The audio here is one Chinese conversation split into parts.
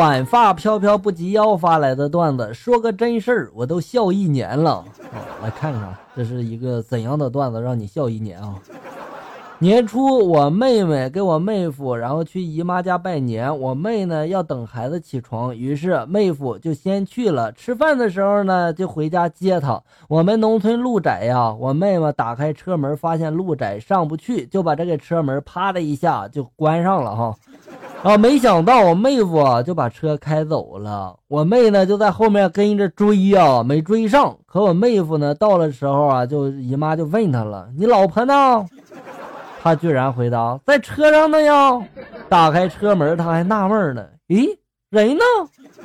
短发飘飘不及腰发来的段子，说个真事儿，我都笑一年了。来看看这是一个怎样的段子，让你笑一年啊？年初我妹妹给我妹夫，然后去姨妈家拜年。我妹呢要等孩子起床，于是妹夫就先去了。吃饭的时候呢就回家接她。我们农村路窄呀，我妹妹打开车门，发现路窄上不去，就把这个车门啪的一下就关上了哈。啊，没想到我妹夫啊就把车开走了，我妹呢就在后面跟着追呀，没追上。可我妹夫呢到了时候啊，就姨妈就问他了：“你老婆呢？”他居然回答：“在车上呢呀。”打开车门，他还纳闷呢：“咦，人呢？”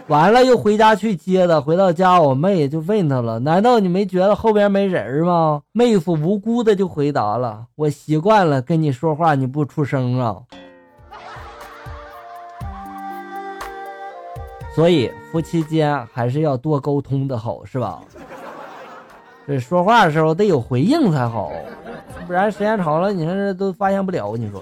完了又回家去接他。回到家，我妹就问他了：“难道你没觉得后边没人吗？”妹夫无辜的就回答了：“我习惯了跟你说话你不出声啊。”所以夫妻间还是要多沟通的好，是吧？这说话的时候得有回应才好，不然时间长了，你看这都发现不了。你说，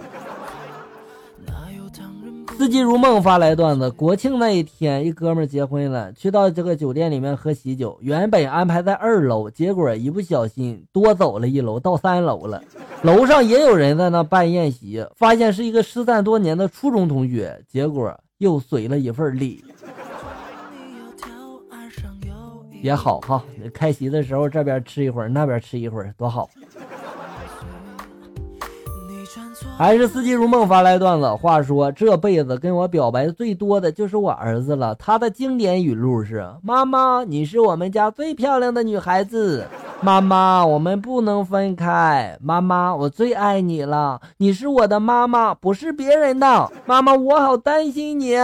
四季如梦发来段子：国庆那一天，一哥们结婚了，去到这个酒店里面喝喜酒，原本安排在二楼，结果一不小心多走了一楼，到三楼了。楼上也有人在那办宴席，发现是一个失散多年的初中同学，结果又随了一份礼。也好哈，开席的时候这边吃一会儿，那边吃一会儿，多好。还是四季如梦发来段子，话说这辈子跟我表白最多的就是我儿子了。他的经典语录是：“妈妈，你是我们家最漂亮的女孩子。”“妈妈，我们不能分开。”“妈妈，我最爱你了，你是我的妈妈，不是别人的。”“妈妈，我好担心你。”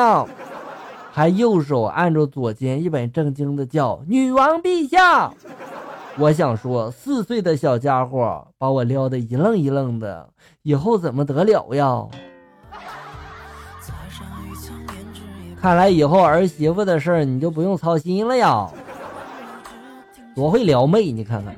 还右手按住左肩，一本正经的叫“女王陛下”。我想说，四岁的小家伙把我撩得一愣一愣的，以后怎么得了呀？看来以后儿媳妇的事儿你就不用操心了呀。多会撩妹，你看看。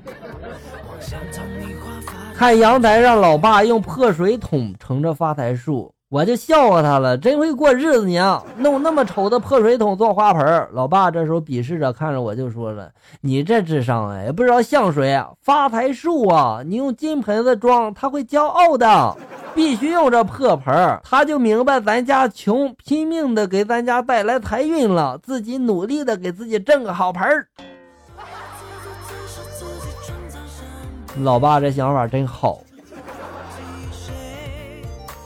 看阳台上，老爸用破水桶盛着发财树。我就笑话他了，真会过日子娘，弄那么丑的破水桶做花盆。老爸这时候鄙视着看着我，就说了：“你这智商啊，也，不知道像谁啊？发财树啊！你用金盆子装，他会骄傲的。必须用这破盆，他就明白咱家穷，拼命的给咱家带来财运了，自己努力的给自己挣个好盆。”老爸这想法真好。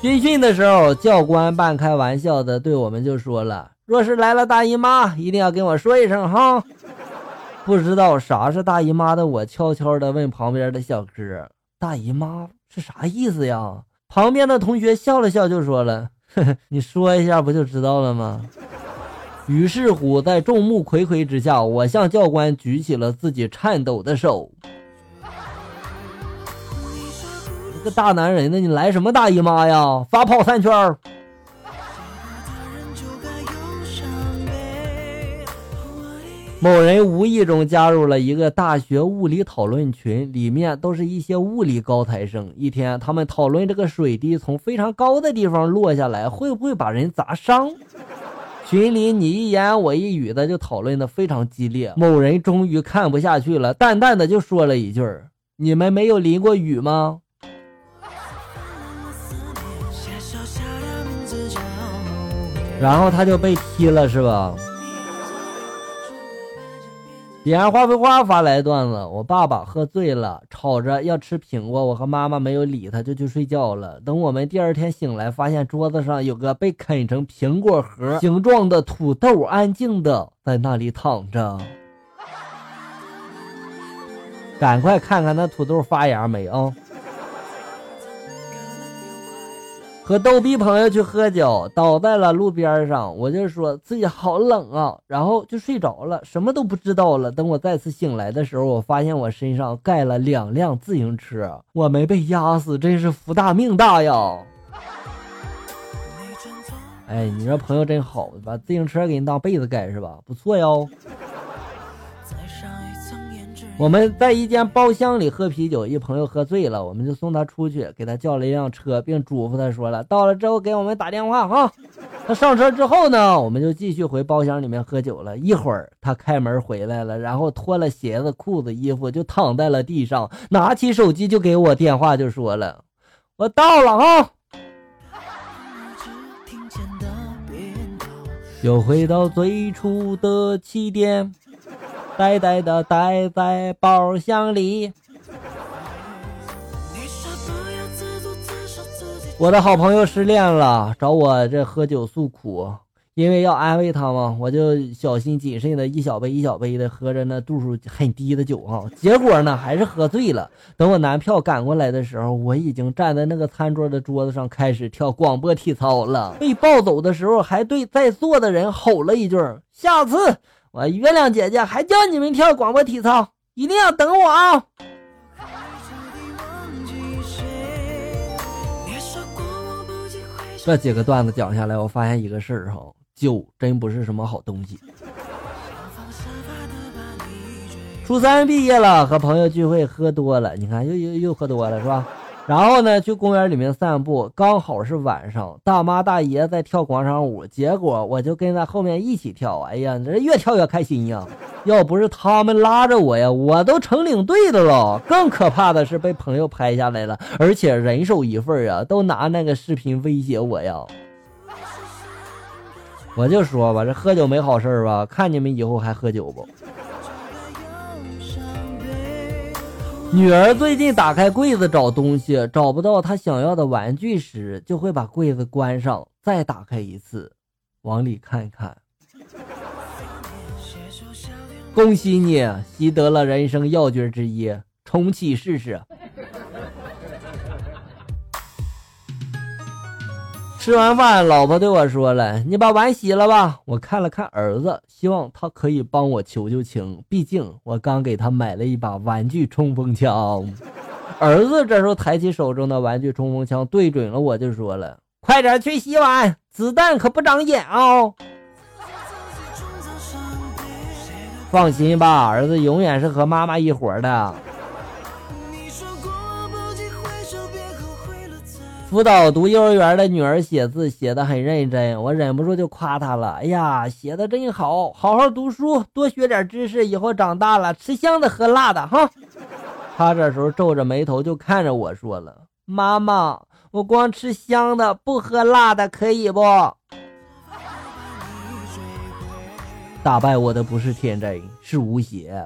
军训的时候，教官半开玩笑的对我们就说了：“若是来了大姨妈，一定要跟我说一声哈。”不知道啥是大姨妈的，我悄悄的问旁边的小哥：“大姨妈是啥意思呀？”旁边的同学笑了笑就说了：“呵呵，你说一下不就知道了吗？”于是乎，在众目睽睽之下，我向教官举起了自己颤抖的手。个大男人呢，你来什么大姨妈呀？发跑三圈儿。某人无意中加入了一个大学物理讨论群，里面都是一些物理高材生。一天，他们讨论这个水滴从非常高的地方落下来会不会把人砸伤。群里你一言我一语的就讨论的非常激烈。某人终于看不下去了，淡淡的就说了一句：“你们没有淋过雨吗？”然后他就被踢了，是吧？彼岸花非花发来段子：我爸爸喝醉了，吵着要吃苹果，我和妈妈没有理他，就去睡觉了。等我们第二天醒来，发现桌子上有个被啃成苹果核形状的土豆，安静的在那里躺着。赶快看看那土豆发芽没啊！和逗逼朋友去喝酒，倒在了路边上。我就说自己好冷啊，然后就睡着了，什么都不知道了。等我再次醒来的时候，我发现我身上盖了两辆自行车，我没被压死，真是福大命大呀！哎，你这朋友真好，把自行车给你当被子盖是吧？不错哟。我们在一间包厢里喝啤酒，一朋友喝醉了，我们就送他出去，给他叫了一辆车，并嘱咐他说了，到了之后给我们打电话哈。他上车之后呢，我们就继续回包厢里面喝酒了。一会儿他开门回来了，然后脱了鞋子、裤子、衣服，就躺在了地上，拿起手机就给我电话，就说了：“我到了啊。”又回到最初的起点。呆呆的待在包厢里。我的好朋友失恋了，找我这喝酒诉苦，因为要安慰他嘛，我就小心谨慎的一小杯一小杯的喝着那度数很低的酒哈，结果呢还是喝醉了。等我男票赶过来的时候，我已经站在那个餐桌的桌子上开始跳广播体操了。被抱走的时候，还对在座的人吼了一句：“下次。”我月亮姐姐还教你们跳广播体操，一定要等我啊！这几个段子讲下来，我发现一个事儿哈，酒真不是什么好东西。初三毕业了，和朋友聚会喝多了，你看又又又喝多了是吧？然后呢，去公园里面散步，刚好是晚上，大妈大爷在跳广场舞，结果我就跟在后面一起跳。哎呀，这越跳越开心呀！要不是他们拉着我呀，我都成领队的了。更可怕的是被朋友拍下来了，而且人手一份啊，都拿那个视频威胁我呀。我就说吧，这喝酒没好事吧？看你们以后还喝酒不？女儿最近打开柜子找东西，找不到她想要的玩具时，就会把柜子关上，再打开一次，往里看看。恭喜你习得了人生要诀之一，重启试试。吃完饭，老婆对我说了：“你把碗洗了吧。”我看了看儿子，希望他可以帮我求求情，毕竟我刚给他买了一把玩具冲锋枪。儿子这时候抬起手中的玩具冲锋枪，对准了我，就说了：“快点去洗碗，子弹可不长眼哦。”放心吧，儿子永远是和妈妈一伙的。辅导读幼儿园的女儿写字写的很认真，我忍不住就夸她了。哎呀，写的真好，好好读书，多学点知识，以后长大了吃香的喝辣的哈。她这时候皱着眉头就看着我说了：“妈妈，我光吃香的不喝辣的，可以不？”打败我的不是天真，是无邪。